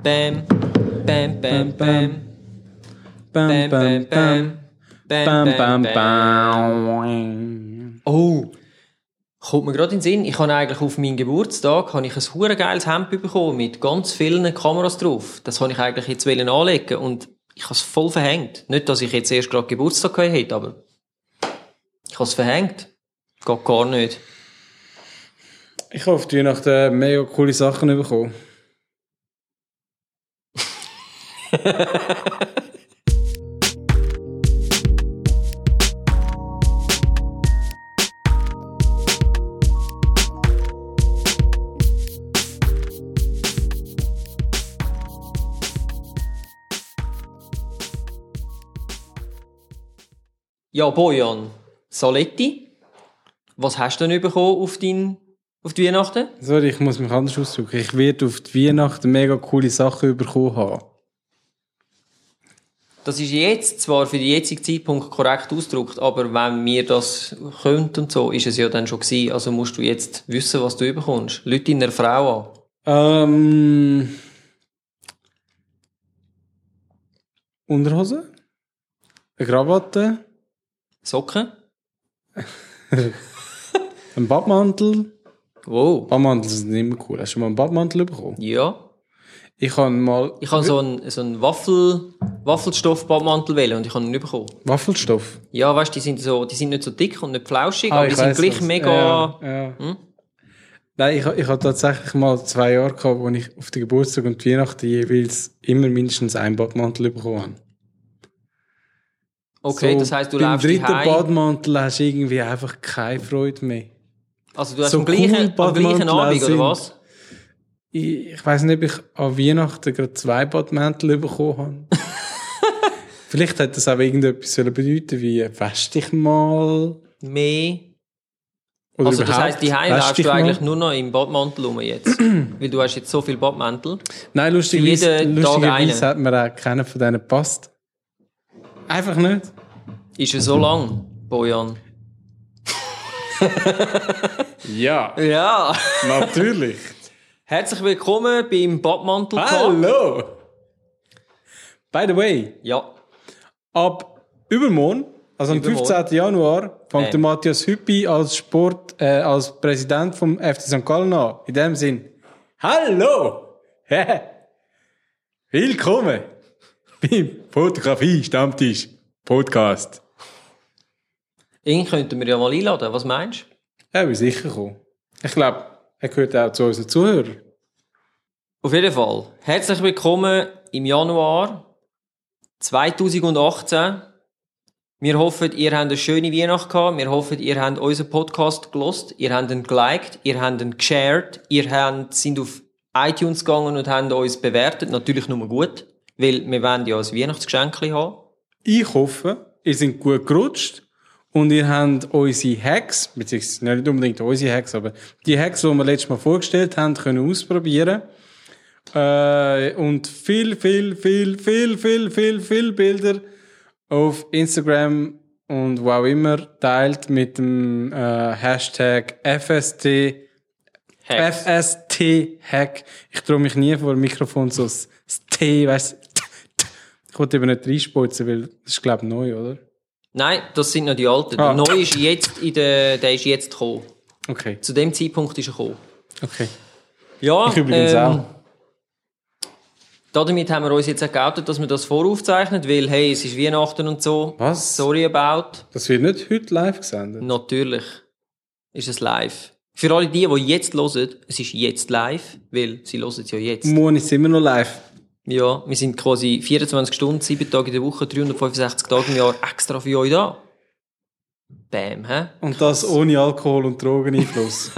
Bam, bam, bam, bam. Bam, bam, bam. Bam, bam, bam. Oh, kommt mir gerade in den Sinn, ich habe eigentlich auf meinen Geburtstag habe ich ein hure geiles Hemd bekommen mit ganz vielen Kameras drauf. Das wollte ich eigentlich jetzt wollen anlegen und ich habe es voll verhängt. Nicht, dass ich jetzt erst gerade Geburtstag gehabt hätte, aber ich habe es verhängt. Geht gar nicht. Ich habe auf die Weihnachten mega coole Sachen bekommen. Ja, Bojan, Saletti, was hast du denn bekommen auf, dein, auf die Weihnachten? Sorry, ich muss mich anders ausdrücken. Ich werde auf die Weihnachten mega coole Sachen bekommen haben. Das ist jetzt zwar für den jetzigen Zeitpunkt korrekt ausgedrückt, aber wenn mir das könnt und so, ist es ja dann schon gewesen. Also musst du jetzt wissen, was du bekommst. Leute deiner Frau an. Ähm. Unterhose? Eine Krawatte? Socken? Ein Badmantel? Wow. Badmantel sind immer cool. Hast du schon mal einen Badmantel bekommen? Ja. Ich habe mal Ich habe so einen, so einen Waffel, Waffelstoff-Badmantel wählen und ich habe ihn nicht bekommen. Waffelstoff. Ja, weißt du, die sind so, die sind nicht so dick und nicht flauschig, Ah, aber die sind gleich was. mega, Ja, ja. Hm? Nein, ich, ich hatte tatsächlich mal zwei Jahre gehabt, wo ich auf den Geburtstag und die Weihnachten jeweils immer mindestens einen Badmantel bekommen habe. okay, So, das heisst, du beim läufst dritten heim. Badmantel hast du irgendwie einfach keine Freude mehr. Also du hast so am gleichen, cool am gleichen Abend, oder was? Ich, ich weiß nicht, ob ich an Weihnachten gerade zwei Badmäntel bekommen habe. Vielleicht hätte das auch irgendetwas bedeuten wie «Fest dich mal» Mehr. oder Also das heisst, die Heim «Fest läufst du mal». eigentlich nur noch im Badmantel rum jetzt. Weil du hast jetzt so viele Badmäntel. Nein, lustigerweise, lustigerweise hat mir auch keiner von denen gepasst. Einfach nicht. Ist er so lang, Bojan? Ja, Ja. natürlich. Herzlich willkommen beim Badmantel Talk. Hallo! By the way, Ja. ab übermorgen, also am Übermorgen. 15. Januar, fängt Äh. der Matthias Hüppi als Sport, äh, als Präsident vom FC St. Gallen an. In dem Sinn, hallo! Willkommen beim Fotografie Stammtisch Podcast. Ihn könnten wir ja mal einladen. Was meinst du? Er will sicher kommen. Ich glaube, er gehört auch zu unseren Zuhörern. Auf jeden Fall. Herzlich willkommen im Januar 2018. Wir hoffen, ihr habt eine schöne Weihnacht gehabt. Wir hoffen, ihr habt unseren Podcast gelost. Ihr habt ihn geliked. Ihr habt ihn geshared. Ihr habt, sind auf iTunes gegangen und habt uns bewertet. Natürlich nur gut. Weil wir wollen ja ein Weihnachtsgeschenk haben. Ich hoffe, ihr seid gut gerutscht und ihr habt unsere Hacks, beziehungsweise nicht unbedingt unsere Hacks, aber die Hacks, die wir letztes Mal vorgestellt haben, können ausprobieren. Äh, und viel, viel, viel, viel, viel, viel, viel Bilder auf Instagram und wo auch immer teilt mit dem äh, Hashtag FST Hacks. FST-Hack. Ich traue mich nie vor dem Mikrofon so das T, weißt. Ich wollte eben nicht reinspulzen, weil das ist, glaube ich, neu, oder? Nein, das sind noch die alten. Ah. Der neue ist jetzt in der, der ist jetzt gekommen. Okay, Zu dem Zeitpunkt ist er gekommen. okay. Ja, Ich übrigens ähm, auch. Damit haben wir uns jetzt auch geoutet, dass wir das voraufzeichnen, weil, hey, es ist Weihnachten und so. Was? Sorry about. Das wird nicht heute live gesendet. Natürlich ist es live. Für alle die, die jetzt hören, es ist jetzt live, weil sie hören es ja jetzt. Morgen ist es immer noch live. Ja, wir sind quasi 24 Stunden, 7 Tage in der Woche, 365 Tage im Jahr extra für euch da. Bam, hä? Und das ohne Alkohol- und Drogeneinfluss.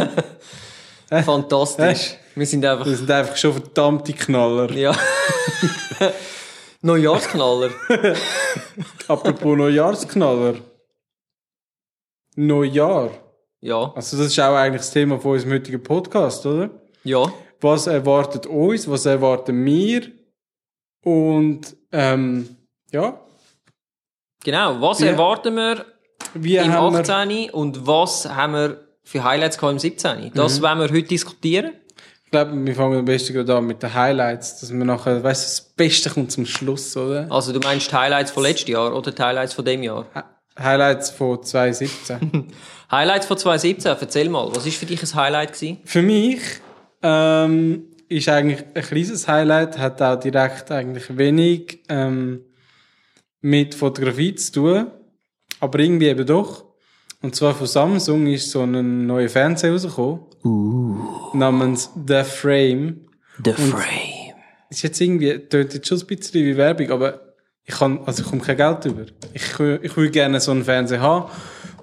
Fantastisch. Wir sind einfach, das sind einfach schon verdammte Knaller. ja. Neujahrsknaller. Apropos Neujahrsknaller. Neujahr. Ja, Also das ist auch eigentlich das Thema von unserem heutigen Podcast, oder? ja. Was erwartet uns? Was erwarten wir? Und ähm, ja, Genau. Was Ja. erwarten wir wie im haben wir 18. und was haben wir für Highlights im 17. Das Mhm. wollen wir heute diskutieren. Ich glaube, wir fangen am besten gerade an mit den Highlights, dass wir nachher, weißt du, das Beste kommt zum Schluss, oder? Also du meinst die Highlights von letztes Jahr oder die Highlights von dem Jahr? Highlights von 2017. Highlights von 2017, erzähl mal, was ist für dich ein Highlight gewesen? Für mich ähm, ist eigentlich ein kleines Highlight, hat auch direkt eigentlich wenig ähm, mit Fotografie zu tun, aber irgendwie eben doch. Und zwar von Samsung ist so ein neuer Fernseher rausgekommen, namens The Frame. The Frame. Ist jetzt irgendwie, tönt jetzt schon ein bisschen wie Werbung, aber ich kann, also ich komme kein Geld über. Ich, will- ich will gerne so einen Fernseher haben.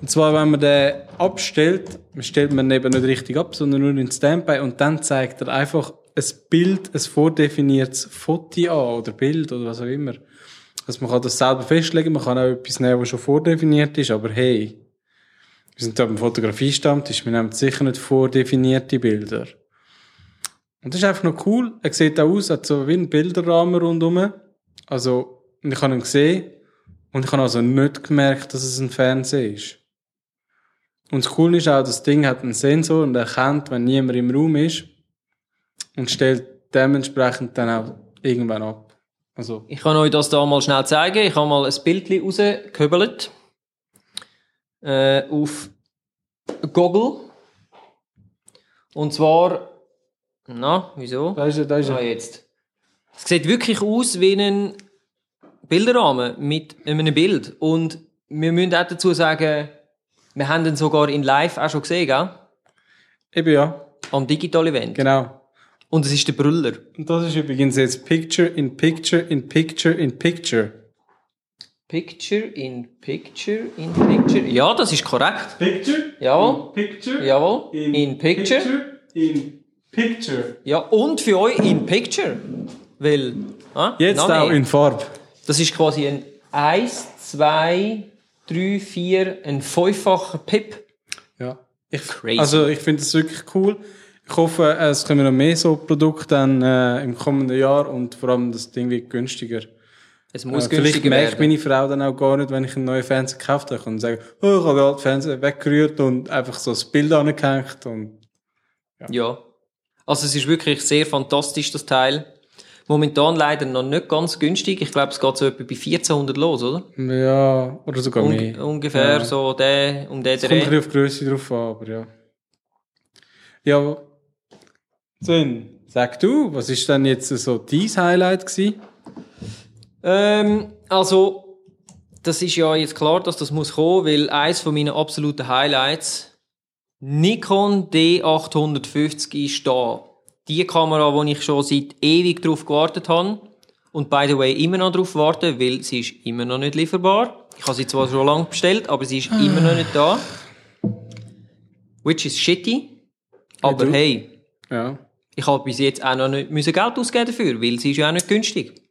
Und zwar, wenn man den abstellt, stellt man eben nicht richtig ab, sondern nur in Standby und dann zeigt er einfach ein Bild, ein vordefiniertes Foto an oder Bild oder was auch immer. Also man kann das selber festlegen, man kann auch etwas nehmen, was schon vordefiniert ist, aber hey, wir sind da beim Fotografiestammtisch, wir nehmen sicher nicht vordefinierte Bilder. Und das ist einfach noch cool. Er sieht auch aus, hat so wie ein Bilderrahmen rundum. Also, ich habe ihn gesehen und ich habe also nicht gemerkt, dass es ein Fernseher ist. Und das Coole ist auch, das Ding hat einen Sensor und erkennt, wenn niemand im Raum ist und stellt dementsprechend dann auch irgendwann ab. Also, Ich kann euch das da mal schnell zeigen. Ich habe mal ein Bild rausgehöbelt. Äh, auf Google. Und zwar, na, wieso? da ist er, da ist Ah, er. jetzt. Es sieht wirklich aus wie ein Bilderrahmen mit einem Bild. Und wir müssen auch dazu sagen, wir haben den sogar in live auch schon gesehen, gell? Eben ja, Am Digital Event. genau. Und es ist der Brüller. Und das ist übrigens jetzt Picture in Picture in Picture in Picture. Picture in Picture in Picture. Ja, das ist korrekt. Picture? Jawohl. Picture? Jawohl. In Picture. In Picture. Ja, und für euch in Picture. Weil, ah, Jetzt auch in Farbe. Das ist quasi ein 1, 2, 3, 4, ein fünffacher Pip. Ja. Ich, Crazy. Also ich finde es wirklich cool. Ich hoffe, es kommen noch mehr so Produkte dann äh, im kommenden Jahr und vor allem das Ding wird günstiger. Es muss Äh, vielleicht günstiger merkt werden. meine Frau dann auch gar nicht, wenn ich einen neuen Fernseher gekauft habe und sage, oh, ich habe den Fernseher weggerührt und einfach so das Bild angehängt und Ja. Also es ist wirklich sehr fantastisch, das Teil. Momentan leider noch nicht ganz günstig. Ich glaube, es geht so etwa bei 1400 los, oder? ja, oder sogar Un mehr. ungefähr Ja. so der, um den Es kommt ein Dreh. bisschen auf die Grösse drauf an, aber ja. Ja, Sven, sag du, was ist denn jetzt so dein Highlight gewesen? Ähm, also, das ist ja jetzt klar, dass das muss kommen, weil eins von meinen absoluten Highlights, Nikon D850 ist da. Die Kamera, wo ich schon seit ewig drauf gewartet habe. Und by the way, immer noch drauf warte, weil sie ist immer noch nicht lieferbar. Ich habe sie zwar schon lange bestellt, aber sie ist immer noch nicht da. Which is shitty. Aber hey, Ja. Ich habe bis jetzt auch noch nicht müssen Geld ausgeben dafür, weil sie ist ja auch nicht günstig.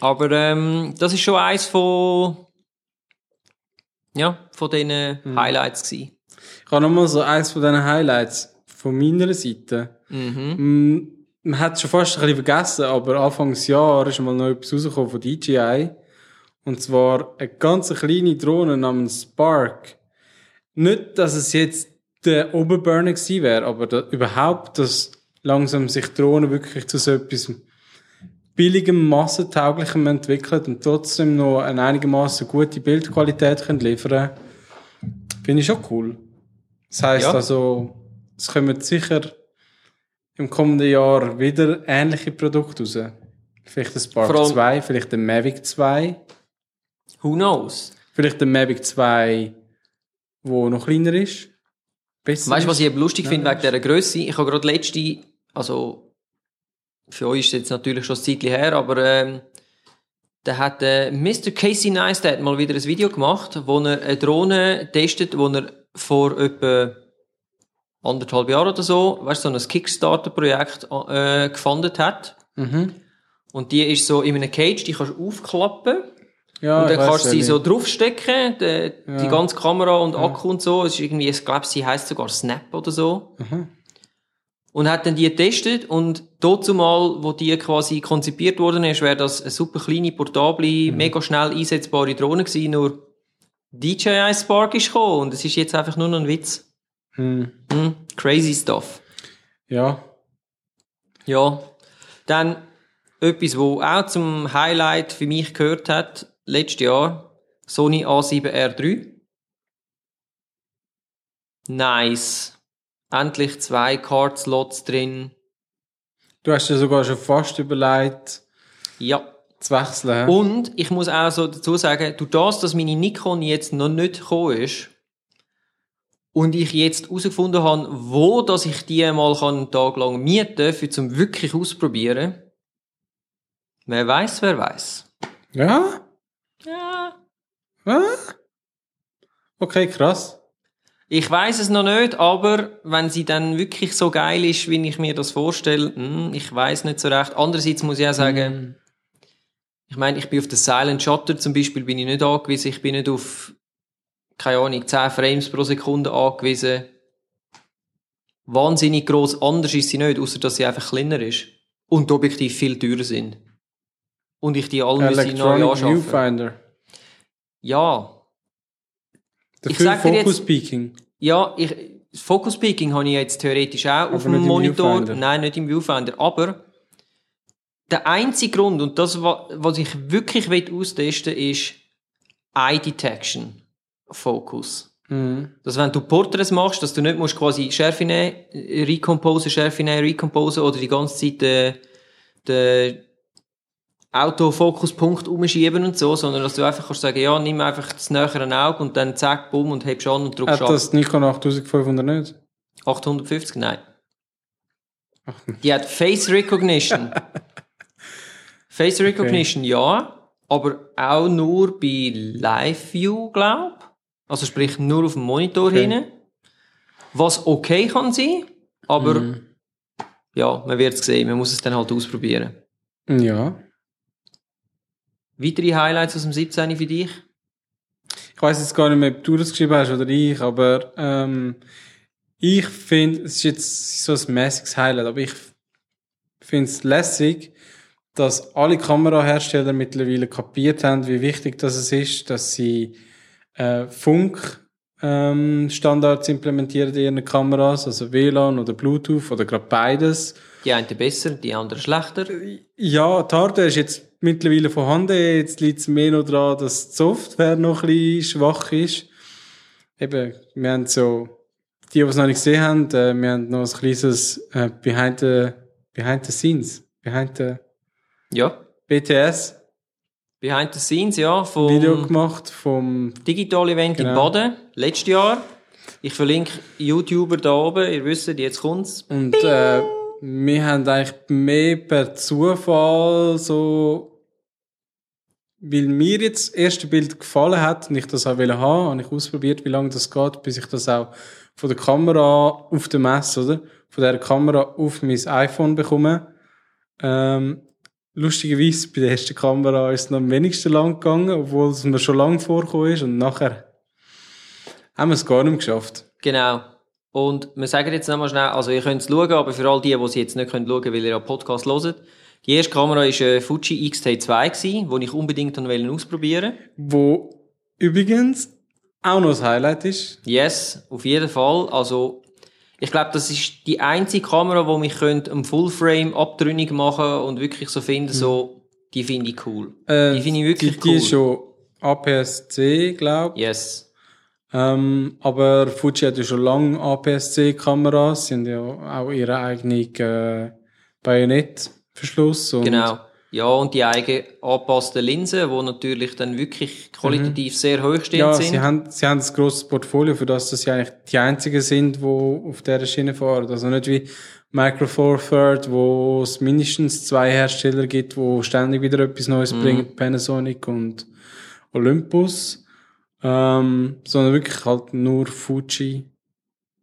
Aber ähm, das ist schon eins von ja von diesen Highlights gewesen. Ich habe nochmal so eins von diesen Highlights von meiner Seite. Mm, Man hat es schon fast ein bisschen vergessen, aber Anfangs Jahr ist mal noch etwas rausgekommen von DJI. Und zwar eine ganz kleine Drohne namens Spark. Nicht, dass es jetzt der Oberburner gewesen wäre, aber da, überhaupt, dass langsam sich Drohnen wirklich zu so etwas billigem, massentauglichem entwickelt und trotzdem noch eine einigermaßen gute Bildqualität können liefern Finde ich schon cool. Das heisst Ja. also, es kommen sicher im kommenden Jahr wieder ähnliche Produkte raus. Vielleicht ein Spark Vor allem- 2, vielleicht ein Mavic 2, Who knows? vielleicht ein Mavic 2, wo noch kleiner ist. Weißt du, was ich eben lustig finde wegen dieser Größe? Ich habe gerade letzte, also für euch ist es jetzt natürlich schon ein Zeitchen her, aber ähm, da hat äh, Mr. Casey Neistat mal wieder ein Video gemacht, wo er eine Drohne testet, wo er vor etwa anderthalb Jahren oder so, weißt du, so ein Kickstarter-Projekt äh, gefundet hat. Mhm. Und die ist so in einem Cage, die kannst du aufklappen. Ja, und dann kannst du sie ja so draufstecken, die, die ganze Kamera und Akku und so. Es ist irgendwie, ich glaube, sie heißt sogar Snap oder so. Mhm. Und hat dann die getestet und dazu mal, wo die quasi konzipiert worden ist, wäre das eine super kleine, portable, Mhm. mega schnell einsetzbare Drohne gewesen, nur DJI Spark ist gekommen und es ist jetzt einfach nur noch ein Witz. Hm. Hm, crazy stuff. Ja. Ja. Dann etwas, wo auch zum Highlight für mich gehört hat, letztes Jahr, Sony A7R3. Nice. Endlich zwei Card-Slots drin. Du hast ja sogar schon fast überlegt, Ja. zu wechseln. Und ich muss auch so dazu sagen, durch das, dass meine Nikon jetzt noch nicht gekommen ist und ich jetzt herausgefunden habe, wo dass ich die mal kann einen Tag lang mieten für zum wirklich ausprobieren. Wer weiß, wer weiß. Ja? Ja. Okay, krass. Ich weiß es noch nicht, aber wenn sie dann wirklich so geil ist, wie ich mir das vorstelle, hm, ich weiß nicht so recht. Andererseits muss ich auch sagen, ich meine, ich bin auf den Silent Shutter zum Beispiel bin ich nicht angewiesen. Ich bin nicht auf, keine Ahnung, 10 Frames pro Sekunde angewiesen. Wahnsinnig gross anders ist sie nicht, außer dass sie einfach kleiner ist. Und die Objektive viel teurer sind. Und ich die alle müssen neu Electronic anschaffen. Viewfinder. Ja, Dafür Focus Peaking. Ja, ich, das Focus Peaking habe ich jetzt theoretisch auch auf Aber dem nicht im Monitor. Nein, nicht im Viewfinder. Aber der einzige Grund, und das, wa- was ich wirklich austesten will, ist Eye Detection Focus. Mhm. Dass wenn du Porträts machst, dass du nicht musst quasi Schärfe nehmen, äh, recomposen, Schärfe nehmen, recomposen oder die ganze Zeit den, den Autofokuspunkt umschieben und so, sondern dass du einfach kannst sagen, ja, nimm einfach das nähere Auge und dann zack, bumm und hebst an und drückst Hat ab. das Nikon 8500 nicht? 850? Nein. Die hat Face Recognition. Face Recognition, ja, aber auch nur bei Live View, glaub. Also sprich nur auf dem Monitor Okay. hinten. Was okay kann sein, aber Mhm. ja, man wird es sehen, man muss es dann halt ausprobieren. Ja. Weitere Highlights aus dem 17 für dich? Ich weiß jetzt gar nicht mehr, ob du das geschrieben hast oder ich, aber ähm, ich finde, es ist jetzt so ein mäßiges Highlight, aber ich finde es lässig, dass alle Kamerahersteller mittlerweile kapiert haben, wie wichtig das ist, dass sie äh, Funk ähm, Standards implementieren in ihren Kameras, also WLAN oder Bluetooth oder gerade beides. Die eine besser, die andere schlechter. Ja, die Hardware ist jetzt mittlerweile vorhanden. Jetzt liegt es mehr noch daran, dass die Software noch ein bisschen schwach ist. Eben, wir haben so, die, die es noch nicht gesehen haben, äh, wir haben noch ein kleines äh, Behind, the, Behind the Scenes, Behind the Ja. BTS Behind the Scenes, ja, vom Video gemacht vom, Digital-Event in Genau. Baden, letztes Jahr. Ich verlinke YouTuber da oben, ihr wisst, jetzt kommt's. und äh, wir haben eigentlich mehr per Zufall so, weil mir jetzt das erste Bild gefallen hat und ich das auch wollte haben, habe ich ausprobiert, wie lange das geht, bis ich das auch von der Kamera auf der Messe, oder? Von der Kamera auf mein iPhone bekomme. Ähm, lustigerweise bei der ersten Kamera ist es noch am wenigsten lang gegangen, obwohl es mir schon lang vorgekommen ist und nachher haben wir es gar nicht mehr geschafft. Genau. Und wir sagen jetzt nochmal schnell, also ihr könnt es schauen, aber für all die, die es jetzt nicht können schauen, weil ihr ja Podcast hört. Die erste Kamera war äh, Fuji X-T2 gewesen, die ich unbedingt dann wollte ausprobieren. Wo übrigens auch noch das Highlight ist. Yes, auf jeden Fall. Also, ich glaube, das ist die einzige Kamera, die mich könnte am Fullframe abtrünnig machen und wirklich so finden, so, die finde ich cool. Äh, Die finde ich wirklich die, die cool. ist schon APS-C, glaube ich. Yes. Ähm, aber Fuji hat ja schon lange APS-C-Kameras. Haben ja auch ihre eigene äh, Bajonettverschluss. Und Genau. Ja, und die eigen angepassten Linsen, die natürlich dann wirklich qualitativ sehr hochstehend Ja, sind. sie haben, sie haben ein grosses Portfolio, für das, dass sie eigentlich die einzigen sind, die auf dieser Schiene fahren. Also nicht wie Micro Four Third, wo es mindestens zwei Hersteller gibt, wo ständig wieder etwas Neues Mhm. bringen, Panasonic und Olympus, ähm, sondern wirklich halt nur Fuji.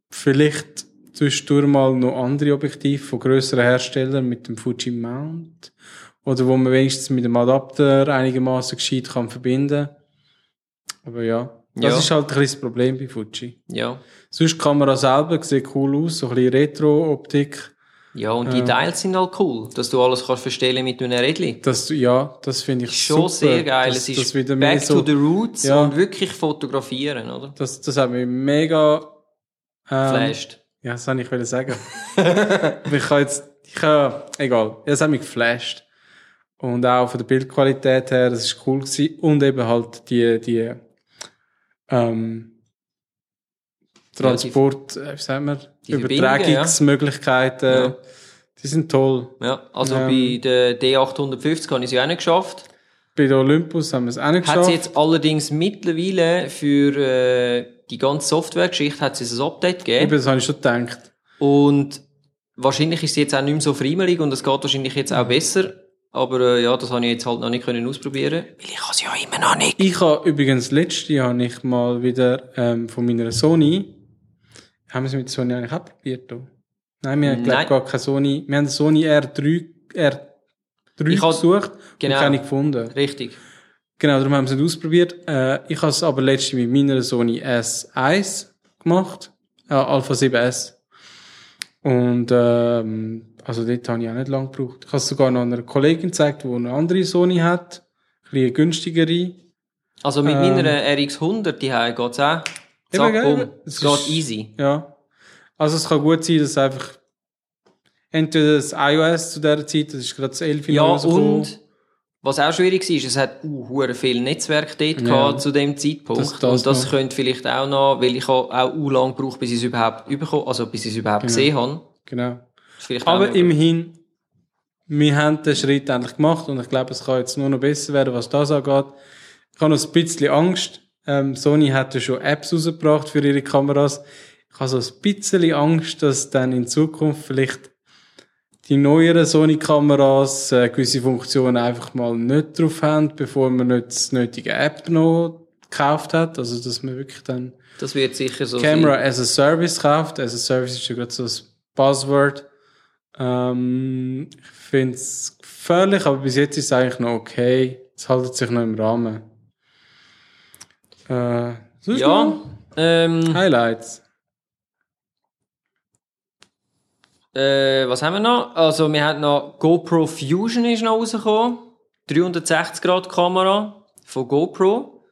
Vielleicht zwischendurch mal noch andere Objektive von grösseren Herstellern mit dem Fuji Mount. Oder wo man wenigstens mit dem Adapter einigermaßen gescheit kann verbinden. Aber ja, das Ja. ist halt ein bisschen das Problem bei Fuji. Ja. Sonst die Kamera selber sieht cool aus, so ein bisschen Retro-Optik. Ja, und die Teils sind halt cool, dass du alles kannst verstellen mit einem Rädchen. Das, ja, das finde ich Schon super. sehr geil. Das, es ist das wieder back so, to the roots Ja. und wirklich fotografieren, oder? das, das hat mich mega, ähm, Flasht. Ja, das wollte ich wollte sagen. Ich kann jetzt, ich kann, egal. Ja, es hat mich geflasht. Und auch von der Bildqualität her, das ist cool gewesen. Und eben halt die, die, ähm, Transport, äh, wie sagen wir, Die. Übertragungsmöglichkeiten, Ja. die sind toll. Ja, also Ähm. bei der D850 habe ich sie auch nicht geschafft. Bei der Olympus haben wir es auch nicht Hat geschafft. sie jetzt allerdings mittlerweile für äh, die ganze Softwaregeschichte hat sie ein Update gegeben. Eben, das habe ich schon gedacht. Und wahrscheinlich ist sie jetzt auch nicht mehr so friemelig und es geht wahrscheinlich jetzt auch besser. Aber äh, ja, das habe ich jetzt halt noch nicht können ausprobieren. Weil ich habe sie ja immer noch nicht. Ich habe übrigens letztes Jahr nicht mal wieder ähm, von meiner Sony, haben wir es mit Sony eigentlich auch probiert? da? Nein, wir haben glaub, Nein. gar keine Sony, wir haben Sony R3, R3 Ich gesucht genau. und keine gefunden. Richtig. Genau, darum haben wir es nicht ausprobiert. Äh, ich habe es aber letztes Jahr mit meiner Sony S1 gemacht, äh, Alpha 7S. Und ähm, also dort habe ich auch nicht lange gebraucht. Ich habe es sogar noch einer Kollegin gezeigt, die eine andere Sony hat, ein bisschen günstigere. Also mit Ähm. meiner RX100, die hier geht's auch. Zack, Eben, bumm. Es geht ist- easy. Ja. Also es kann gut sein, dass einfach entweder das iOS zu dieser Zeit, das ist gerade das 11 Ja, und was auch schwierig war, es hat uh, viel Netzwerk dort Ja. zu dem Zeitpunkt. Das- das und das noch. könnte vielleicht auch noch, weil ich auch u lang gebraucht, bis ich es überhaupt überkommen, also bis ich es überhaupt gesehen habe. Genau. Aber immerhin, wir haben den Schritt endlich gemacht und ich glaube, es kann jetzt nur noch besser werden, was das angeht. Ich habe noch ein bisschen Angst. Ähm, Sony hat ja schon Apps rausgebracht für ihre Kameras. Ich habe so ein bisschen Angst, dass dann in Zukunft vielleicht die neueren Sony-Kameras äh, gewisse Funktionen einfach mal nicht drauf haben, bevor man nicht das nötige App noch gekauft hat. Also, dass man wirklich dann das wird sicher so Camera sein. as a Service kauft. As a Service ist ja gerade so das Buzzword. Ähm, ich finde es gefährlich, aber bis jetzt ist es eigentlich noch okay. Es haltet sich noch im Rahmen. Äh, Ja, noch ähm, Highlights. äh, was haben wir noch? Also wir haben noch GoPro Fusion ist noch rausgekommen. 360 Grad Kamera von GoPro.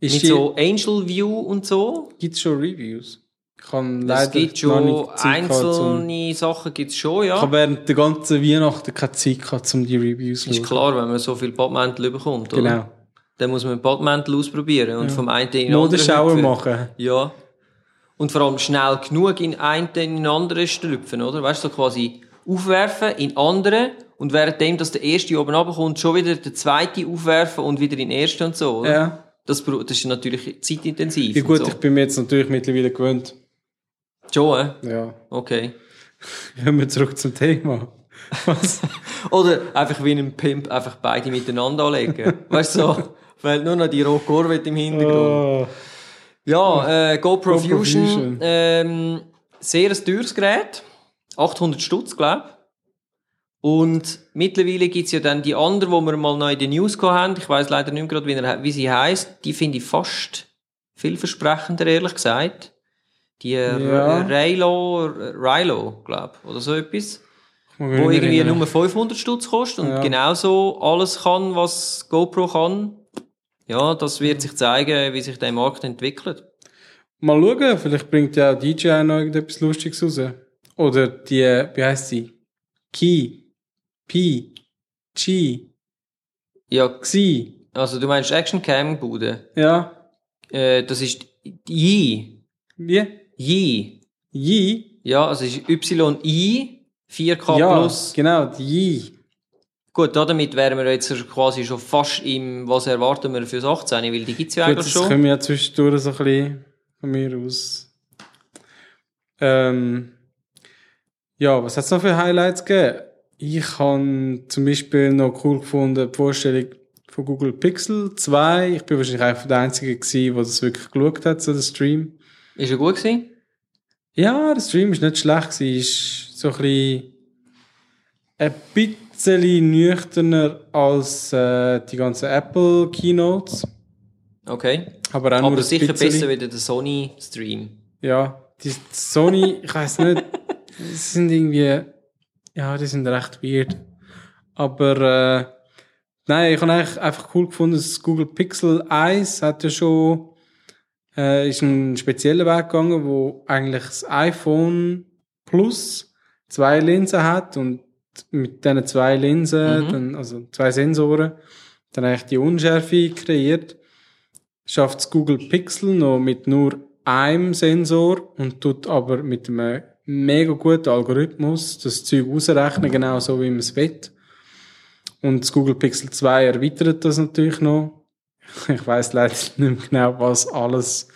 Ist mit die, so Angel View und so. gibt's schon Reviews? Ich kann Es leider gibt noch schon einzelne Sachen gibt's schon, Ich ja. habe während der ganzen Weihnachten keine Zeit gehabt, um die Reviews zu Ist klar, wenn man so viel Badmäntel bekommt, oder? Genau. Dann muss man Badmäntel ausprobieren und vom einen in den anderen Modenschauer machen. Ja. Und vor allem schnell genug in einen in den anderen strüpfen, oder? Weißt du, so quasi aufwerfen in andere und währenddem, dass der erste oben runterkommt, schon wieder der zweite aufwerfen und wieder in den ersten und so, oder? Ja. Das, das ist natürlich zeitintensiv. Ja gut, und ich so. bin mir jetzt natürlich mittlerweile gewöhnt. Schon, äh? Ja. Okay. Kommen wir zurück zum Thema. Was? Oder einfach wie ein Pimp einfach beide miteinander anlegen. weißt du, so, weil nur noch die rote Corvette im Hintergrund. Oh. Ja, äh, GoPro, GoPro Fusion, Fusion. Ähm, sehr ein teures Gerät. 800 Stutz, glaub. Und mittlerweile gibt's ja dann die anderen, die wir mal noch in den News haben. Ich weiß leider nicht gerade, wie, er, wie sie heisst. Die finde ich fast vielversprechender, ehrlich gesagt. Die äh, Ja. Rilo, Rilo, glaub, oder so etwas. Ich Wo irgendwie erinnern. nur 500 Stutz kostet und Ja. genauso alles kann, was GoPro kann. Ja, das wird sich zeigen, wie sich der Markt entwickelt. Mal schauen, vielleicht bringt ja auch DJI noch irgendetwas Lustiges raus. Oder die, wie heisst sie? Key. P. G. Ja, Xi. also du meinst Action Cam Bude. Ja. Äh, das ist Yi. Wie? Yi. Yi? Ja, also ist YI 4K Ja, plus. genau, die Yi. Gut, damit wären wir jetzt quasi schon fast im, was erwarten wir fürs 18, weil die gibt's ja Gut, eigentlich das schon. können wir ja zwischendurch so ein bisschen von mir aus. Ähm, ja, was hat es noch für Highlights gegeben? Ich habe zum Beispiel noch cool gefunden die Vorstellung von Google Pixel 2. Ich bin wahrscheinlich einfach der Einzige gewesen, der das wirklich geschaut hat, so der Stream. Ist er gut gewesen? Ja, der Stream ist nicht schlecht gewesen. Ist so ein bisschen, ein bisschen nüchterner als äh, die ganzen Apple Keynotes. Okay. Aber auch nur Aber ein sicher bisschen. besser wie der Sony Stream. Ja, die Sony, ich weiß nicht, die sind irgendwie, ja, die sind recht weird. Aber äh, nein, ich habe eigentlich einfach cool gefunden, das Google Pixel 1 hat ja schon äh, ist einen speziellen Weg gegangen, wo eigentlich das iPhone Plus zwei Linsen hat und mit diesen zwei Linsen, Mhm. dann, also zwei Sensoren, dann eigentlich die Unschärfe kreiert, schafft das Google Pixel noch mit nur einem Sensor und tut aber mit einem mega guten Algorithmus das Zeug ausrechnen, genau so wie man es will. Und das Google Pixel 2 erweitert das natürlich noch. Ich weiß leider nicht mehr genau, was alles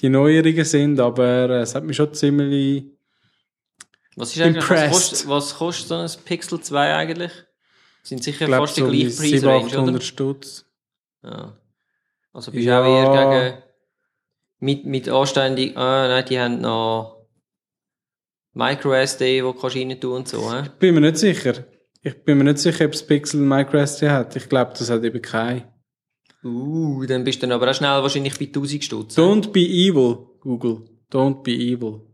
die Neuerungen sind, aber äh, es hat mich schon ziemlich Was ist eigentlich, was kostet, was kostet so ein Pixel 2 eigentlich? Sind sicher Ich glaube, fast die so wie gleiche 700, Preisrange, oder? 800 Stutz. Ja. Also bist du Ja. auch eher gegen, mit, mit anständig, ah, nein, die haben noch MicroSD, wo du kannst rein tun und so, hä? Bin mir nicht sicher. Ich bin mir nicht sicher, ob das Pixel MicroSD hat. Ich glaube, das hat eben kein. Uh, dann bist du dann aber auch schnell wahrscheinlich bei 1000 Stutz. Don't be evil, Google. Don't be evil.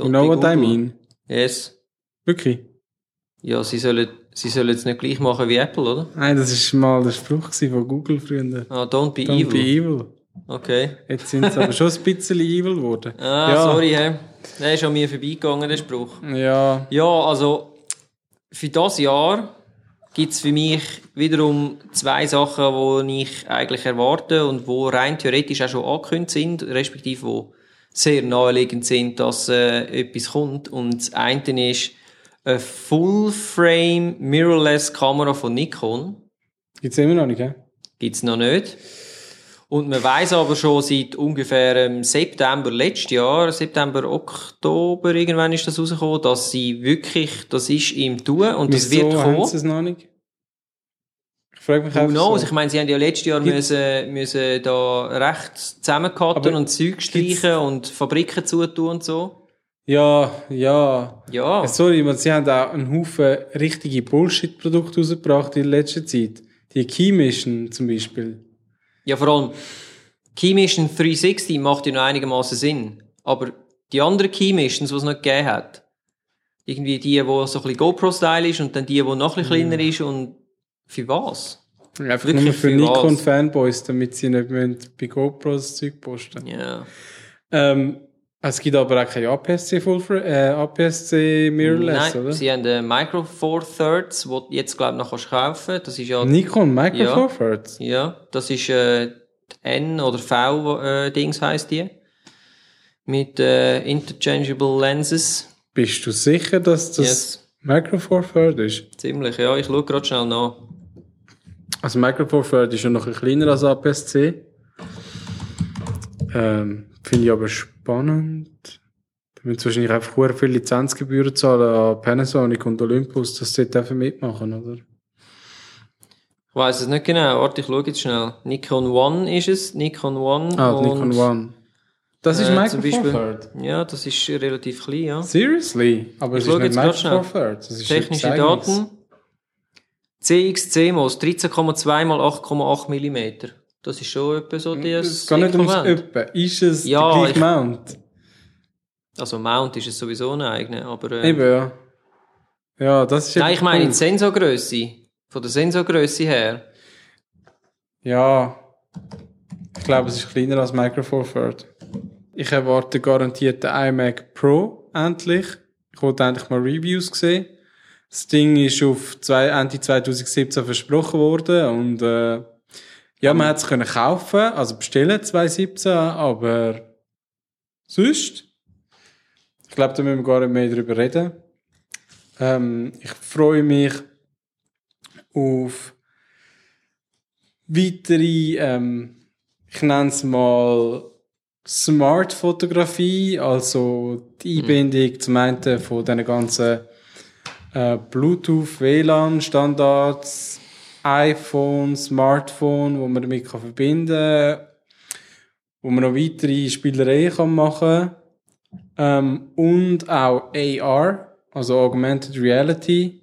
You know what I mean? Yes. Wirklich? Ja, sie sollen, sie sollen es nicht gleich machen wie Apple, oder? Nein, das ist mal der Spruch von Google früher. Ah, don't be Don't evil. be evil. Okay. Jetzt sind sie aber schon ein bisschen evil geworden. Ah, ja, sorry, hä? Der ist an mir vorbeigegangen, der Spruch. Ja, Ja, also für das Jahr gibt's für mich wiederum zwei Sachen, die ich eigentlich erwarte und wo rein theoretisch auch schon angekündigt sind, respektive wo sehr naheliegend sind, dass äh, etwas kommt. Und das eine ist eine Full-Frame Mirrorless Kamera von Nikon. gibt's immer noch nicht, hä? Gibt's noch nicht. Und man weiß aber schon seit ungefähr im September letztes Jahr, September, Oktober, irgendwann ist das rausgekommen, dass sie wirklich, das ist im Tun und das Wieso wird haben kommen. sie es noch nicht? Ich frage mich Who einfach knows? so. Ich meine, sie haben ja letztes Jahr Gibt's- müssen, müssen da recht zusammencutten Aber und Zeug streichen und Fabriken zutun und so. Ja, ja. Ja. Äh, Sorry, weil sie haben auch einen Haufen richtige Bullshit-Produkte rausgebracht in letzter Zeit. Die Key Mission zum Beispiel. Ja, vor allem, Key Mission 360 macht ja noch einigermaßen Sinn. Aber die anderen Key Missions, die es noch gegeben hat, irgendwie die, wo so ein bisschen GoPro-Style ist und dann die, wo noch ein bisschen kleiner ist und für was? Einfach Wirklich nur für? Nikon-Fanboys, damit sie nicht müssen bei GoPros Zeug posten Ja. ähm, Es gibt aber auch kein APS-C äh, APS-C Mirrorless, Nein, oder? sie haben den Micro Four Thirds, wo du jetzt, glaube ich, noch kannst kaufen Das ist ja, Nikon Micro Ja. Four Thirds. ja, das ist, äh, N oder V, äh, heisst die. Mit, äh, Interchangeable Lenses. Bist du sicher, dass das Yes. Micro Four Thirds ist? Ziemlich, ja, ich schaue gerade schnell nach. Also Micro Four Thirds ist ja noch ein kleiner als APS-C. Ähm, Finde ich aber spannend. Da müssen wahrscheinlich einfach sehr viele Lizenzgebühren zahlen an Panasonic und Olympus, dass sie dafür mitmachen, oder? Ich weiss es nicht genau. Warte, ich schaue jetzt schnell. Nikon One ist es. Nikon One. Ah, und, Nikon One. Das ist äh, Micro Four Thirds. Ja, das ist relativ klein, ja. Seriously? Aber Ich es ist nicht Micro schnell. Four. Das ist Technische. Daten. CX CMOS 13,2 mal 8,8 mm. Das ist schon etwa so die Es geht nicht ums. Öppe. Ist es Ja, der gleiche ich- Mount? Also Mount ist es sowieso ein eigener, aber... Äh, Eben, ja. Ja, das ist nein, ich meine die Sensorgröße. Von der Sensorgröße her. Ja, ich glaube, es ist kleiner als Micro Four Thirds. Ich erwarte garantiert den iMac Pro endlich. Ich wollte endlich mal Reviews sehen. Das Ding ist auf zwei, Ende 2017 versprochen worden und äh, ja, man hat es können kaufen, also bestellen 2017, aber sonst, ich glaube, da müssen wir gar nicht mehr drüber reden. Ähm, ich freue mich auf weitere, ähm, ich nenne es mal Smart-Fotografie, also die Einbindung zum einen von diesen ganzen äh, Bluetooth, WLAN-Standards, iPhone, Smartphone, wo man damit kann verbinden kann, wo man noch weitere Spielereien kann machen ähm, und auch AR, also Augmented Reality,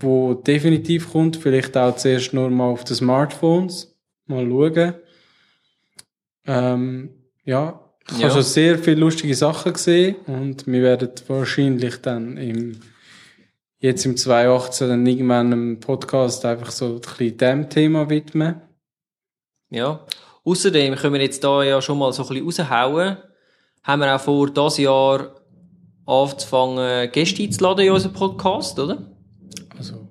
wo definitiv kommt, vielleicht auch zuerst nur mal auf den Smartphones, mal schauen. Ähm, ja, ich Ja. habe schon sehr viele lustige Sachen gesehen und wir werden wahrscheinlich dann im jetzt im 2018 dann irgendwann einem Podcast einfach so ein bisschen dem Thema widmen. Ja. Außerdem können wir jetzt da ja schon mal so ein bisschen raushauen. Haben wir auch vor, das Jahr anzufangen, Gäste einzuladen in unseren Podcast, oder? Also,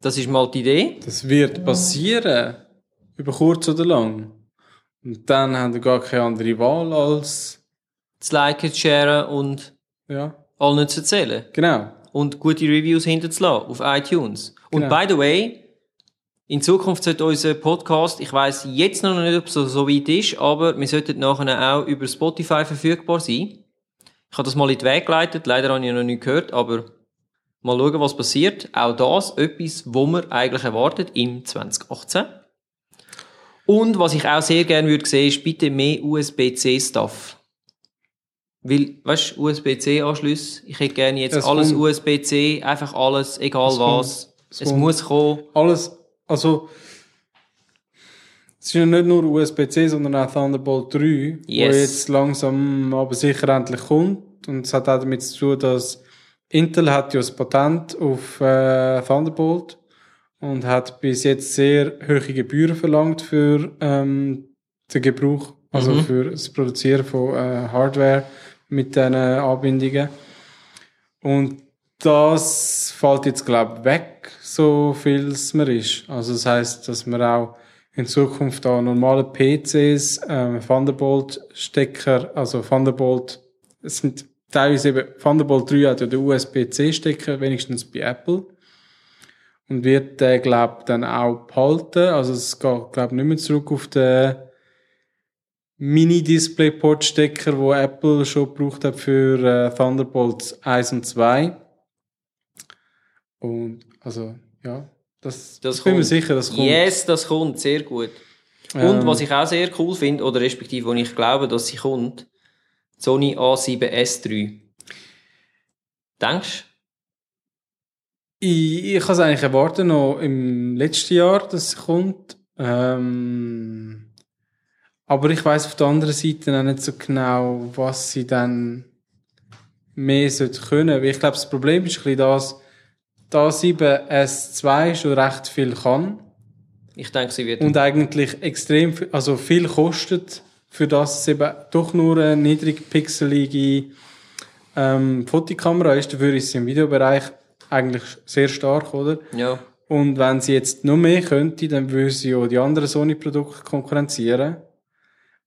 Das ist mal die Idee. das wird passieren. Über kurz oder lang. Und dann haben wir gar keine andere Wahl als, Zu liken, zu sharen und ja, allen zu erzählen. genau. Und gute Reviews hinterzulassen auf iTunes. Und Genau. by the way, in Zukunft sollte unser Podcast, ich weiß jetzt noch nicht, ob es so, weit ist, aber wir sollten nachher auch über Spotify verfügbar sein. Ich habe das mal in den Weg geleitet, leider habe ich noch nicht gehört, aber mal schauen, was passiert. Auch das etwas, wo man eigentlich erwartet im 2018. Und was ich auch sehr gerne würde sehen, ist bitte mehr USB-C-Stuff. Weil, weißt du, USB-C-Anschluss, ich hätte gerne jetzt Es alles kommt. USB-C, einfach alles, egal Es was. Es Es kommt. muss kommen. Alles, also, es ist ja nicht nur USB-C, sondern auch Thunderbolt 3, wo Yes. jetzt langsam aber sicher endlich kommt. Und es hat auch damit zu tun, dass Intel hat ja das Patent auf äh, Thunderbolt und hat bis jetzt sehr hohe Gebühren verlangt für ähm, den Gebrauch, also Mhm. für das Produzieren von äh, Hardware mit diesen Anbindungen. Und das fällt jetzt, glaube ich, weg, so viel es mir ist. Also das heißt, dass wir auch in Zukunft an normale PCs ähm, Thunderbolt-Stecker, also Thunderbolt, es sind teilweise eben, Thunderbolt 3 hat ja den USB-C-Stecker, wenigstens bei Apple. Und wird der, glaube ich, dann auch behalten. Also es geht, glaube ich, nicht mehr zurück auf den Mini-Displayport-Stecker, wo Apple schon gebraucht hat für äh, Thunderbolt 1 und 2. Und also, ja, das, Das ich bin mir sicher, das kommt. Yes, das kommt, sehr gut. Und Ähm, was ich auch sehr cool finde, oder respektive, wo ich glaube, dass sie kommt, Sony A7S3. Denkst Ich, ich kann es eigentlich erwarten, noch im letzten Jahr, dass es kommt. Ähm, aber ich weiß auf der anderen Seite auch nicht so genau, was sie dann mehr sollte können. Weil ich glaube, das Problem ist ein bisschen das, da 7S2 schon recht viel kann? Ich denke, sie wird. und eigentlich extrem viel, also viel kostet, für das es eben doch nur eine niedrigpixelige ähm, Fotokamera ist. Dafür ist sie im Videobereich eigentlich sehr stark, oder? ja. Und wenn sie jetzt noch mehr könnte, dann würde sie auch die anderen Sony-Produkte konkurrenzieren.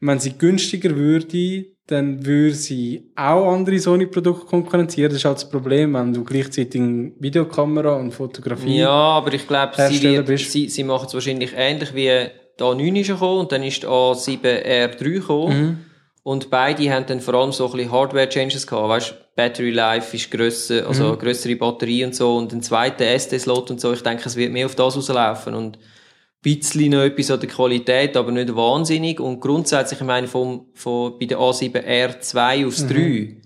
Wenn sie günstiger würde, dann würde sie auch andere Sony-Produkte konkurrenzieren. Das ist halt das Problem, wenn du gleichzeitig Videokamera und Fotografie Ja, aber ich glaube, sie, wird, sie, sie machen es wahrscheinlich ähnlich wie die A9 ist gekommen und dann ist die A7R3 gekommen. Mhm. Und beide haben dann vor allem so ein bisschen Hardware-Changes gehabt. Weißt, Battery Life ist grösser, also Mhm. grössere Batterie und so und ein zweiter SD-Slot und so. Ich denke, es wird mehr auf das rauslaufen und bisschen noch etwas an der Qualität, aber nicht wahnsinnig. Und grundsätzlich, ich meine, vom, von, bei der A7R2 aufs Mhm. 3, ich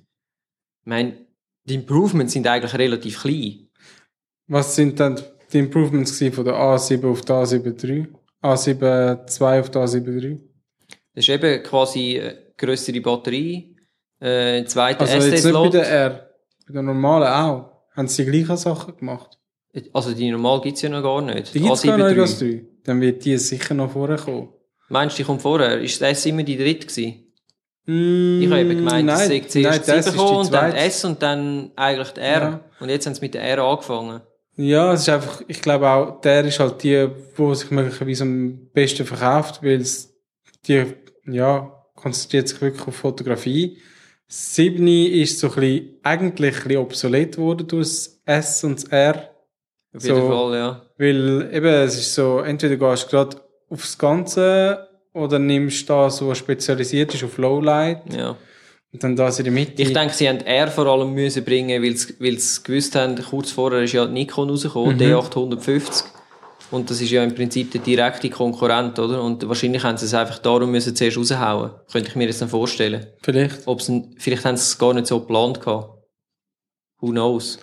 meine, die Improvements sind eigentlich relativ klein. Was sind dann die Improvements gewesen von der A7 auf die A7 III? A7 II auf die A7 III? Das ist eben quasi eine grössere Batterie, äh, ein zweiter Also jetzt nicht bei SD-Slot. der R, bei der normalen auch. Haben sie die gleichen Sachen gemacht? Also die normal gibt's ja noch gar nicht. Die gibt's gar A7 nicht als 3. Dann wird die sicher noch vorher kommen. Meinst du, die kommt vorher? Ist das immer die dritte gewesen? Mm, Ich habe eben gemeint, es sei nein, zuerst ist 7 gekommen die und dann. S und dann eigentlich die R. Ja. Und jetzt haben sie mit der R angefangen. Ja, es ist einfach, ich glaube auch, der ist halt die, wo sich möglicherweise am besten verkauft, weil es die, ja, konzentriert sich wirklich auf Fotografie. 7 ist so ein bisschen, eigentlich ein bisschen obsolet worden durch das S und das R. Auf So. jeden Fall, ja. Weil eben, es ist so, entweder gehst du gerade aufs Ganze oder nimmst da so was spezialisiert ist auf Lowlight ja. und dann das in der Mitte. Ich denke, sie haben R vor allem müssen bringen, weil sie, weil sie gewusst haben, kurz vorher ist ja die Nikon rausgekommen, Mhm. D850. Und das ist ja im Prinzip der direkte Konkurrent, oder? Und wahrscheinlich haben sie es einfach darum müssen zuerst raushauen. Könnte ich mir jetzt dann vorstellen. Vielleicht. Ob's vielleicht haben sie es gar nicht so geplant gehabt. Who knows?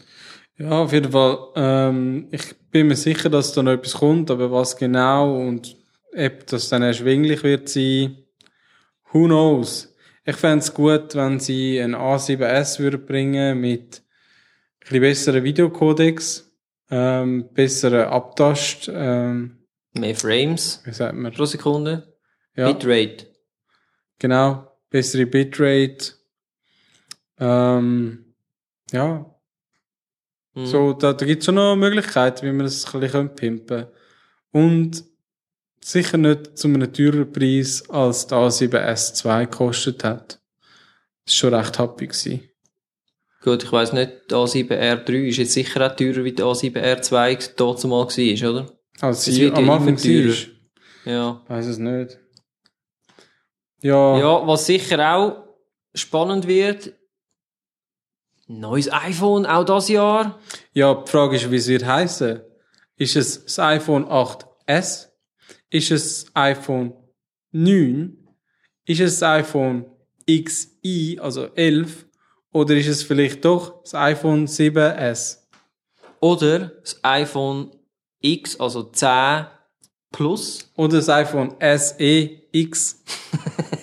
Ja, auf jeden Fall. Ähm, ich bin mir sicher, dass da noch etwas kommt, aber was genau und ob das dann erschwinglich wird sein, who knows. Ich fände es gut, wenn sie ein A7S würden bringen mit ein besseren Videocodex, ähm, besseren Abtast, ähm, Mehr Frames wie sagt man? pro Sekunde. Ja. Bitrate. Genau, bessere Bitrate. Ähm, Ja. Mhm. So, da, da gibt es schon noch Möglichkeiten, wie man das ein bisschen pimpen können. Und sicher nicht zu einem teureren Preis, als die A7S2 gekostet hat. Das war schon recht happy. Gewesen. Gut, ich weiss nicht, die A7R3 ist jetzt sicher auch teurer, wie die A7R2 dort mal war, oder? Als Es sie am ja Anfang teurer. Ja. Weiß es nicht. Ja, Ja, was sicher auch spannend wird, neues iPhone, auch das Jahr. ja, die Frage ist, wie es wird heißen. Ist es das iPhone 8S? Ist es das iPhone 9? Ist es das iPhone XI, also 11? Oder ist es vielleicht doch das iPhone 7S? Oder das iPhone X, also 10 Plus. Oder das iPhone SE X?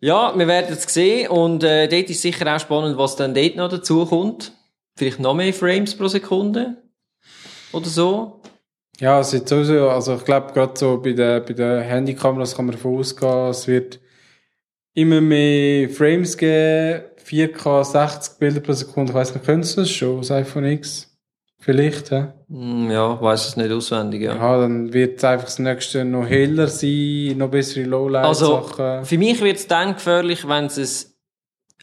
Ja, wir werden es sehen und äh, dort ist sicher auch spannend, was dann dort noch dazu kommt. Vielleicht noch mehr Frames pro Sekunde oder so. Ja, es ist sowieso, also ich glaube gerade so bei den, bei den Handykameras kann man davon ausgehen, es wird immer mehr Frames geben, 4K 60 Bilder pro Sekunde, ich weiss nicht, können sie das schon, das iPhone X? Vielleicht, ja. Hm, ja, weiß es nicht auswendig, ja. Ja, dann wird einfach das nächste noch heller sein, noch bessere Also, Lowlight-Sachen. für mich wird es dann gefährlich, wenn sie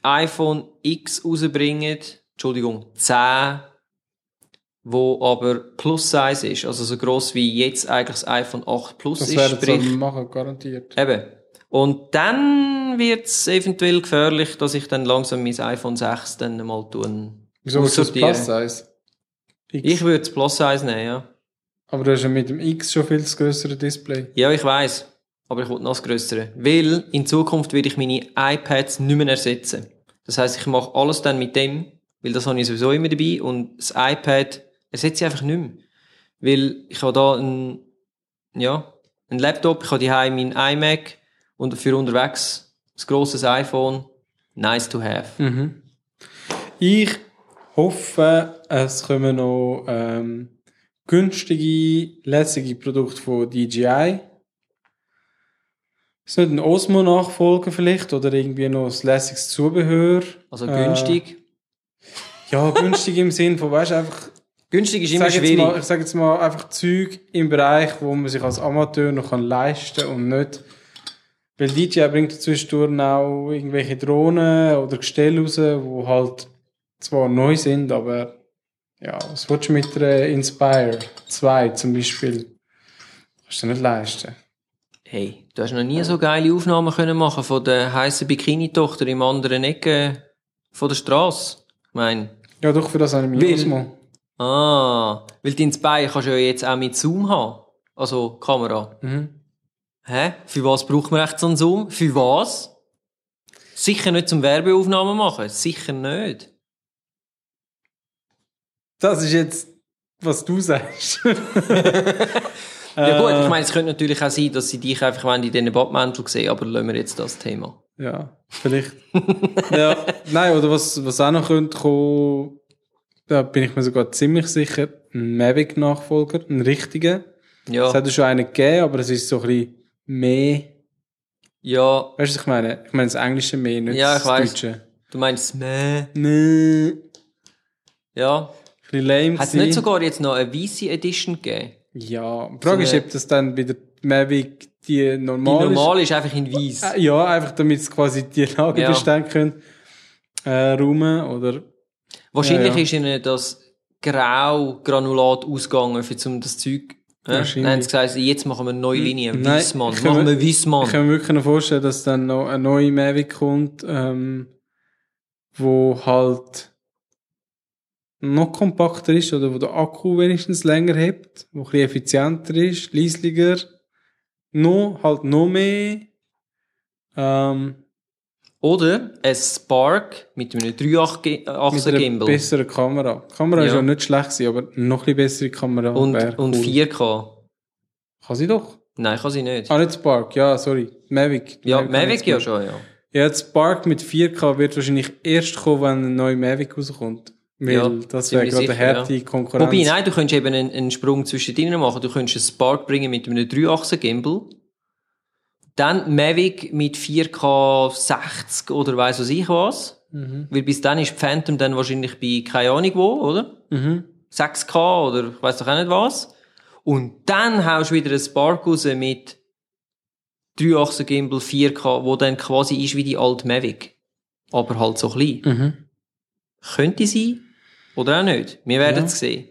ein iPhone X rausbringen, Entschuldigung, 10, wo aber Plus Size ist, also so gross wie jetzt eigentlich das iPhone 8 Plus das ist, werden sie machen, garantiert. eben. Und dann wird es eventuell gefährlich, dass ich dann langsam mein iPhone 6 dann mal tun. Wieso ist das. Plus Size? X. Ich würde das Plus Size nehmen, ja. Aber du hast ja mit dem X schon viel das grössere Display. Ja, ich weiß, aber ich will noch das Größere. Weil in Zukunft werde ich meine iPads nicht mehr ersetzen. Das heißt, ich mache alles dann mit dem, weil das habe ich sowieso immer dabei und das iPad ersetze ich einfach nicht mehr. Weil ich habe da ein, ja, ein Laptop, ich habe daheim mein iMac und für unterwegs das grosses iPhone. Nice to have. Mhm. Ich hoffe, es kommen noch ähm, günstige, lässige Produkte von DJI. Ist nicht ein Osmo-Nachfolger vielleicht oder irgendwie noch ein lässiges Zubehör. Also Äh, günstig. Ja, günstig im Sinn von, weißt du, einfach, günstig ist immer schwierig. mal, ich sage jetzt mal einfach Zeug im Bereich, wo man sich als Amateur noch kann leisten und nicht, weil DJI bringt zwischendurch auch irgendwelche Drohnen oder Gestelle raus, wo halt zwar neu sind, aber ja, was willst du mit der Inspire 2 zum Beispiel? Kannst du nicht leisten. Hey, du hast noch nie so geile Aufnahmen können machen von der heißen Bikini-Tochter im anderen Ecke von der Straße. Ich meine, Ja, doch, für das habe ich mich Osmo. ah, weil dein Spy kannst du ja jetzt auch mit Zoom haben. Also Kamera. Mhm. Hä? Für was braucht man echt so einen Zoom? Für was? Sicher nicht zum Werbeaufnahmen machen. Sicher nicht. Das ist jetzt, was du sagst. Ja gut, ich meine, es könnte natürlich auch sein, dass sie dich einfach in diesen Badmantel sehen, aber lassen wir jetzt das Thema. Ja, vielleicht. ja, nein, oder was, was auch noch könnte kommen, da bin ich mir sogar ziemlich sicher, ein Mavic-Nachfolger, ein richtiger. Ja, Es hat ja schon einen gegeben, aber es ist so ein bisschen mehr. ja, Weißt du, was ich meine? Ich meine das englische mehr, nicht Ja, ich das weiss. deutsche. du meinst, meh. Nee. Ja. Bisschen lame Hat es nicht sogar jetzt noch eine weiße Edition gegeben? Ja, die Frage So ist, ob das dann bei der Mavic die Die normal normale ist einfach in weiß. Äh, Ja, einfach damit sie quasi die Lagerbestände können, äh, räumen, oder? Wahrscheinlich ja, ja. ist ihnen das Grau-Granulat ausgegangen, für zum das Zeug. Ja? Wahrscheinlich. Dann haben sie gesagt, jetzt machen wir eine neue Linie. Nein, Weissmann. ich kann Machen mir- wir Weissmann. Ich kann mir wirklich noch vorstellen, dass dann noch eine neue Mavic kommt, ähm, wo halt noch kompakter ist oder wo der Akku wenigstens länger hebt, wo ein bisschen effizienter ist, leislicher, noch, halt noch mehr, ähm, Oder ein Spark mit einem mit 3-Achser einer Gimbal. besseren Kamera. Die Kamera ist Ja. ja nicht schlecht gewesen, aber noch ein bessere Kamera. Und, und cool. 4K. Kann sie doch. Nein, kann sie nicht. Ah, nicht Spark, ja, sorry. Mavic. ja, Mavic nicht ja schon, ja. Ja, das Spark mit 4K wird wahrscheinlich erst kommen, wenn ein neuer Mavic rauskommt. Weil Ja, das wäre gerade eine harte Konkurrenz. Wobei, nein, du könntest eben einen, einen Sprung zwischen denen machen. Du könntest einen Spark bringen mit einem 3-Achser Gimbal. Dann Mavic mit 4K 60 oder weiss was ich was. Weil bis dann ist Phantom dann wahrscheinlich bei keine Ahnung wo, oder? 6K oder ich weiß doch auch nicht was. Und dann haust du wieder ein Spark raus mit 3 Gimbal 4K, wo dann quasi ist wie die alte Mavic. Aber halt so klein. Könnte sein. Oder auch nicht. Wir werden Ja. es sehen.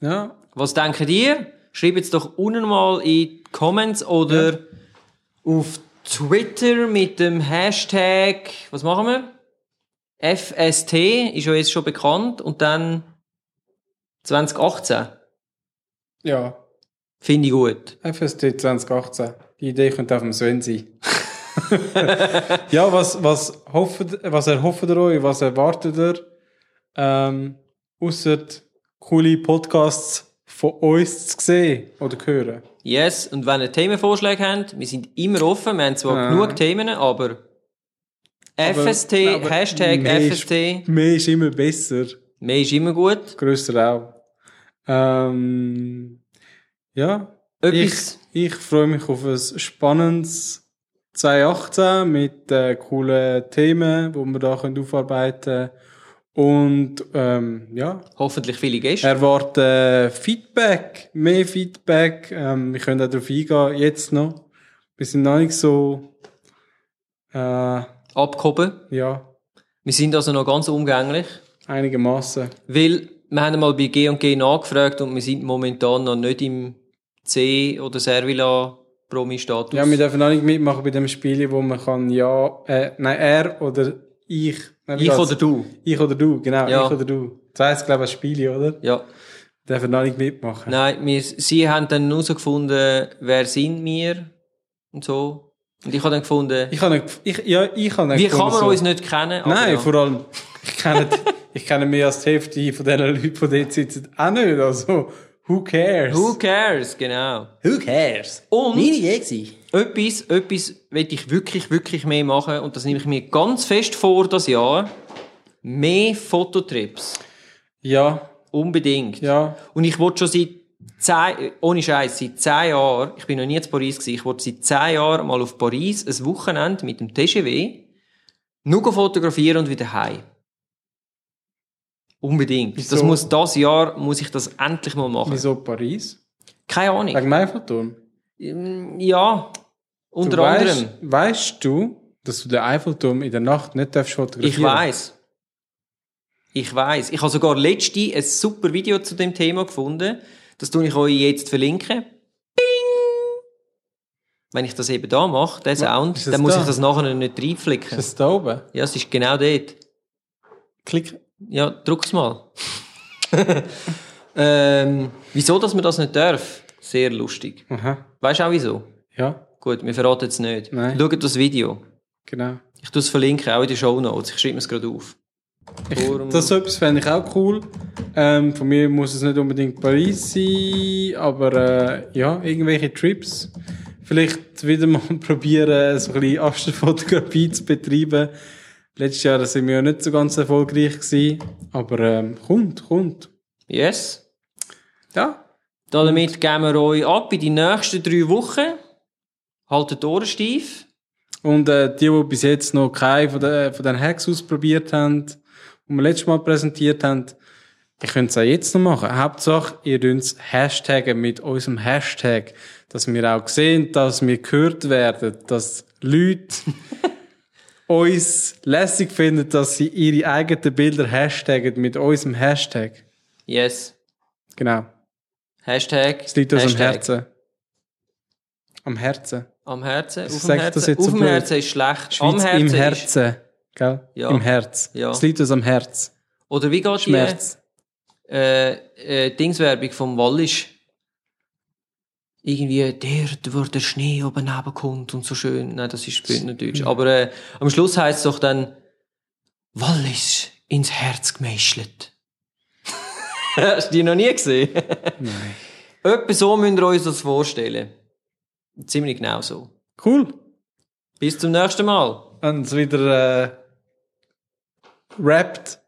Ja. Was denkt ihr? Schreibt es doch unten mal in die Comments oder auf Twitter mit dem Hashtag, was machen wir? FST ist ja jetzt schon bekannt und dann 2018. Ja. Finde ich gut. FST 2018. Die Idee könnte auf dem Sven sein. ja, was, was, hofft, was erhofft ihr euch? Was erwartet ihr? Ähm, ausser coole Podcasts von uns zu sehen oder hören. Yes, und wenn ihr Themenvorschläge habt, wir sind immer offen, wir haben zwar Ja. genug Themen, aber FST, aber Hashtag mehr ist- FST, Mehr ist immer besser. mehr ist immer gut. Grösser auch. Ähm, ja. Etwas- Ich, ich freue mich auf ein spannendes 2018 mit äh, coolen Themen, die wir da können aufarbeiten. Und ähm, ja, Hoffentlich viele Gäste. erwarte Feedback, mehr Feedback. Ähm, wir können auch darauf eingehen, jetzt noch. Wir sind noch nicht so, äh, Abgehoben. ja, Wir sind also noch ganz umgänglich. einigermaßen. Weil wir haben mal bei G&G nachgefragt und wir sind momentan noch nicht im C- oder Servila Promi-Status. Ja, wir dürfen auch nicht mitmachen bei dem Spiel, wo man kann ja, äh, nein, er oder ich. Nein, ich oder du? Ich oder du, genau, Ja. ich oder du. Das heisst, glaube ich, ein Spiel, oder? Ja. Dürfen auch nicht mitmachen. Nein, wir, sie haben dann herausgefunden, wer sind wir und so. Und ich habe dann gefunden, Ich habe ich, ja, ich habe wie kann man gefunden, so. uns nicht kennen? Nein, ja. vor allem, ich kenne, ich kenne mehr als die Hälfte von den Leuten, die dort sitzen, auch nicht. Also, who cares? Who cares, genau. who cares? Und Jexi. etwas, etwas will ich wirklich, wirklich mehr machen und das nehme ich mir ganz fest vor, das Jahr. Mehr Fototrips. Ja, Unbedingt. ja. Und ich wollte schon seit zehn, ohne Scheiß, seit zehn Jahren, ich bin noch nie in Paris gewesen, ich wollte seit zehn Jahren mal auf Paris ein Wochenende mit dem TGW nur fotografieren und wieder heim. Unbedingt. Wieso? Das muss das Jahr, muss ich das endlich mal machen. Wieso Paris? Keine Ahnung. Wegen dem Eiffelturm. Ja, unter du anderem. Weißt, weißt du, dass du den Eiffelturm in der Nacht nicht darfst fotografieren Ich weiß. Ich weiß. Ich habe sogar letzte ein super Video zu dem Thema gefunden. Das tue ich euch jetzt verlinken. Bing! Wenn ich das eben da mache, den Sound, ist dann muss da? ich das nachher nicht Ist reinflicken. das da oben? Ja, es ist genau dort. Klick. Ja, druck's mal. ähm, wieso, dass man das nicht darf? Sehr lustig. Aha. Weißt du auch wieso? Ja, Gut, wir verraten es nicht. Nein. Schaut das Video. genau. Ich tue es verlinken, auch in den Show Notes. Ich schreibe es gerade auf. Forum- Das so etwas fände ich auch cool. Ähm, von mir muss es nicht unbedingt Paris sein, aber äh, ja, irgendwelche Trips. Vielleicht wieder mal probieren, so ein bisschen Asterfotografie zu betreiben. Letztes Jahr sind wir ja nicht so ganz erfolgreich gewesen, aber ähm, kommt, kommt. Yes. Ja, Damit geben wir euch ab in die nächsten drei Wochen. Haltet Ohren steif. Und äh, die, die bis jetzt noch keine von den, von den Hacks ausprobiert haben, die wir letztes Mal präsentiert haben, ihr könnt es auch jetzt noch machen. Hauptsache, ihr uns hashtaggen mit unserem Hashtag, dass wir auch sehen, dass wir gehört werden, dass Leute uns lässig finden, dass sie ihre eigenen Bilder hashtaggen mit unserem Hashtag. Yes. Genau. Hashtag. Es liegt uns am. Herzen. Am Herzen. Am Herzen. Auf dem ich das Herzen. jetzt Auf so dem? Herzen ist schlecht. Am Schweiz Herzen im ist... Herzen. Gell? Ja. Im Herz. Ja. Es liegt uns am Herz. Oder wie geht Schmerz. die äh, äh, Dingswerbung vom Wallisch? Irgendwie, der, wo der Schnee oben kommt und so schön. Nein, das ist Bündnerdeutsch. Aber äh, am Schluss heisst es doch dann, Wallis ins Herz gemeißelt. Hast du die noch nie gesehen? Nein. Etwa so müsst ihr euch das vorstellen. Ziemlich genau so. Cool. Bis zum nächsten Mal. Und wieder äh, rappt.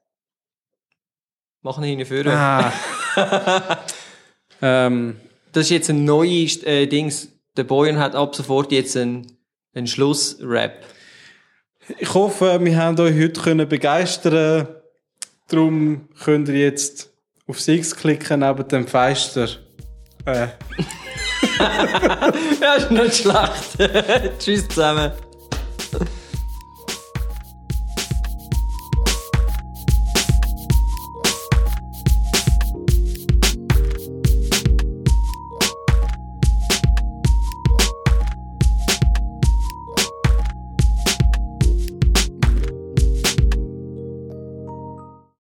Machen wir hinführen. Ah. ähm, Das ist jetzt ein neues äh, Dings. Der Boyan hat ab sofort jetzt einen, einen Schlussrap. Ich hoffe, wir haben euch heute können begeistern Darum könnt ihr jetzt auf X klicken neben dem Feister. Äh, Ja, ist nicht schlecht. Tschüss zusammen.